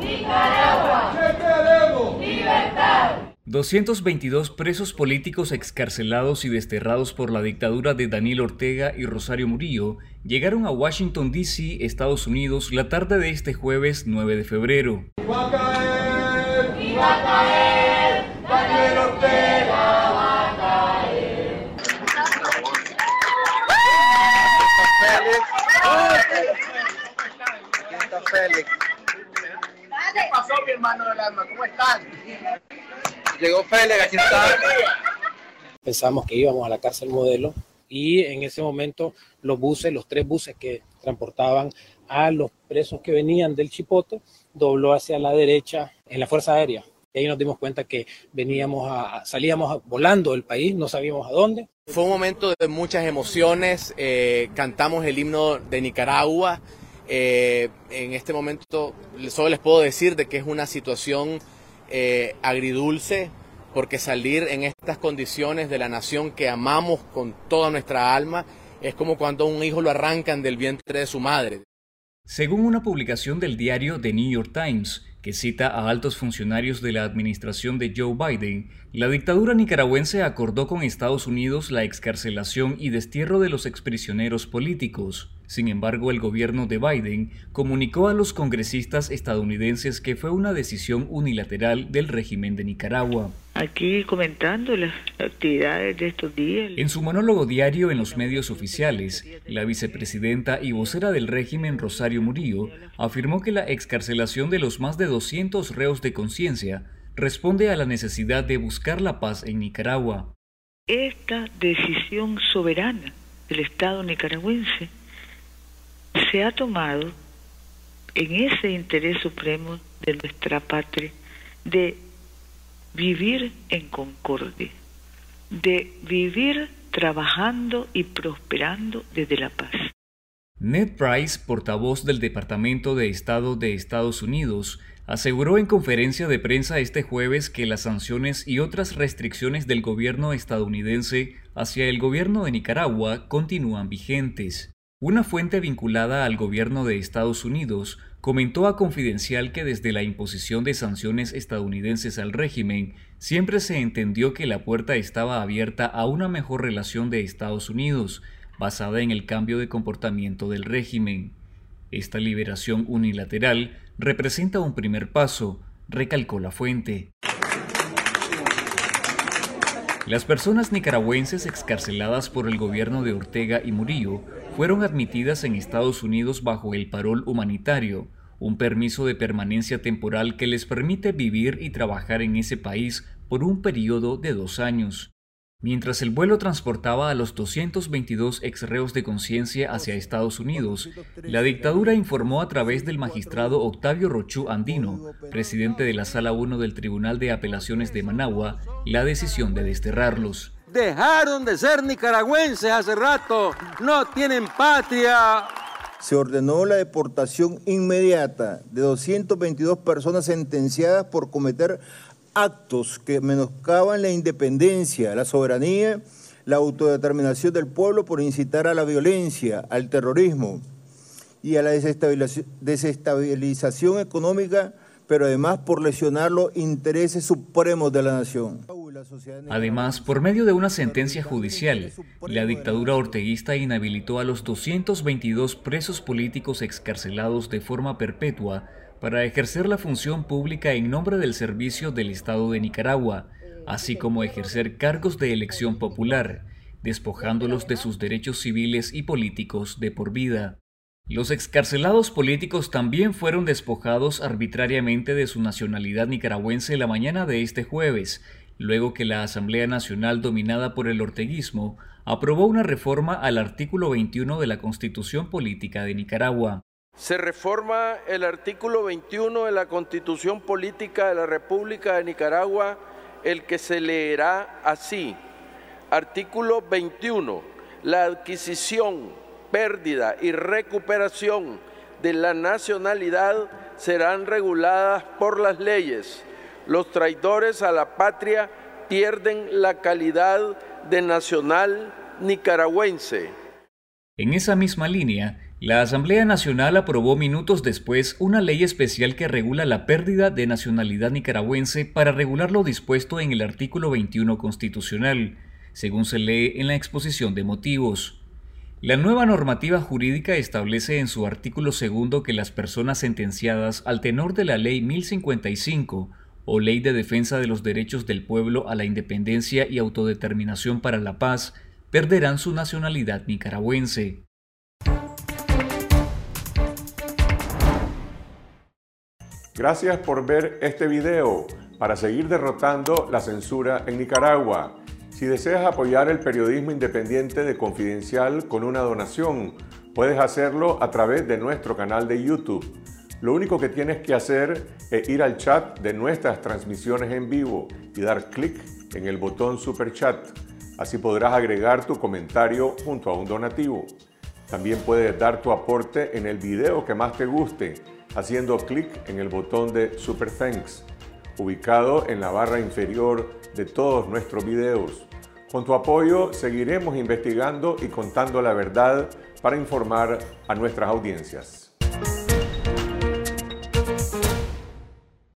Nicaragua. ¿Qué queremos? Libertad. 222 presos políticos excarcelados y desterrados por la dictadura de Daniel Ortega y Rosario Murillo llegaron a Washington, D.C., Estados Unidos, la tarde de este jueves 9 de febrero. ¡Va a caer! ¡Y va a caer! ¡Daniel Ortega! Félix. ¿Qué pasó, mi hermano del alma? ¿Cómo están? Llegó Félix, aquí está. Pensamos que íbamos a la cárcel modelo y en ese momento los buses, los tres buses que transportaban a los presos que venían del Chipote, dobló hacia la derecha en la Fuerza Aérea. Y ahí nos dimos cuenta que veníamos a, salíamos volando del país, no sabíamos a dónde. Fue un momento de muchas emociones, eh, cantamos el himno de Nicaragua. Eh, en este momento solo les puedo decir de que es una situación eh, agridulce, porque salir en estas condiciones de la nación que amamos con toda nuestra alma es como cuando un hijo lo arrancan del vientre de su madre. Según una publicación del diario The New York Times, que cita a altos funcionarios de la administración de Joe Biden, la dictadura nicaragüense acordó con Estados Unidos la excarcelación y destierro de los exprisioneros políticos. Sin embargo, el gobierno de Biden comunicó a los congresistas estadounidenses que fue una decisión unilateral del régimen de Nicaragua. Aquí comentando las actividades de estos días. En su monólogo diario en los medios oficiales, la vicepresidenta y vocera del régimen Rosario Murillo afirmó que la excarcelación de los más de 200 reos de conciencia responde a la necesidad de buscar la paz en Nicaragua. Esta decisión soberana del Estado nicaragüense se ha tomado en ese interés supremo de nuestra patria de vivir en concordia, de vivir trabajando y prosperando desde la paz. Ned Price, portavoz del Departamento de Estado de Estados Unidos, aseguró en conferencia de prensa este jueves que las sanciones y otras restricciones del gobierno estadounidense hacia el gobierno de Nicaragua continúan vigentes. Una fuente vinculada al gobierno de Estados Unidos comentó a Confidencial que desde la imposición de sanciones estadounidenses al régimen, siempre se entendió que la puerta estaba abierta a una mejor relación de Estados Unidos, basada en el cambio de comportamiento del régimen. Esta liberación unilateral representa un primer paso, recalcó la fuente. Las personas nicaragüenses excarceladas por el gobierno de Ortega y Murillo fueron admitidas en Estados Unidos bajo el parol humanitario, un permiso de permanencia temporal que les permite vivir y trabajar en ese país por un periodo de dos años. Mientras el vuelo transportaba a los 222 exreos de conciencia hacia Estados Unidos, la dictadura informó a través del magistrado Octavio Rochú Andino, presidente de la Sala 1 del Tribunal de Apelaciones de Managua, la decisión de desterrarlos. Dejaron de ser nicaragüenses hace rato, no tienen patria. Se ordenó la deportación inmediata de 222 personas sentenciadas por cometer actos que menoscaban la independencia, la soberanía, la autodeterminación del pueblo por incitar a la violencia, al terrorismo y a la desestabilización económica, pero además por lesionar los intereses supremos de la nación. Además, por medio de una sentencia judicial, la dictadura orteguista inhabilitó a los 222 presos políticos excarcelados de forma perpetua para ejercer la función pública en nombre del servicio del Estado de Nicaragua, así como ejercer cargos de elección popular, despojándolos de sus derechos civiles y políticos de por vida. Los excarcelados políticos también fueron despojados arbitrariamente de su nacionalidad nicaragüense la mañana de este jueves, luego que la Asamblea Nacional dominada por el orteguismo aprobó una reforma al artículo 21 de la Constitución Política de Nicaragua se reforma el artículo 21 de la Constitución Política de la República de Nicaragua, el que se leerá así. Artículo 21. La adquisición, pérdida y recuperación de la nacionalidad serán reguladas por las leyes. Los traidores a la patria pierden la calidad de nacional nicaragüense. En esa misma línea, La Asamblea Nacional aprobó minutos después una ley especial que regula la pérdida de nacionalidad nicaragüense para regular lo dispuesto en el artículo 21 constitucional, según se lee en la exposición de motivos. La nueva normativa jurídica establece en su artículo segundo que las personas sentenciadas al tenor de la Ley 1055 o Ley de Defensa de los Derechos del Pueblo a la Independencia y Autodeterminación para la Paz perderán su nacionalidad nicaragüense. Gracias por ver este video para seguir derrotando la censura en Nicaragua. Si deseas apoyar el periodismo independiente de Confidencial con una donación, puedes hacerlo a través de nuestro canal de YouTube. Lo único que tienes que hacer es ir al chat de nuestras transmisiones en vivo y dar clic en el botón Super Chat. Así podrás agregar tu comentario junto a un donativo. También puedes dar tu aporte en el video que más te guste haciendo clic en el botón de Super Thanks, ubicado en la barra inferior de todos nuestros videos. Con tu apoyo seguiremos investigando y contando la verdad para informar a nuestras audiencias.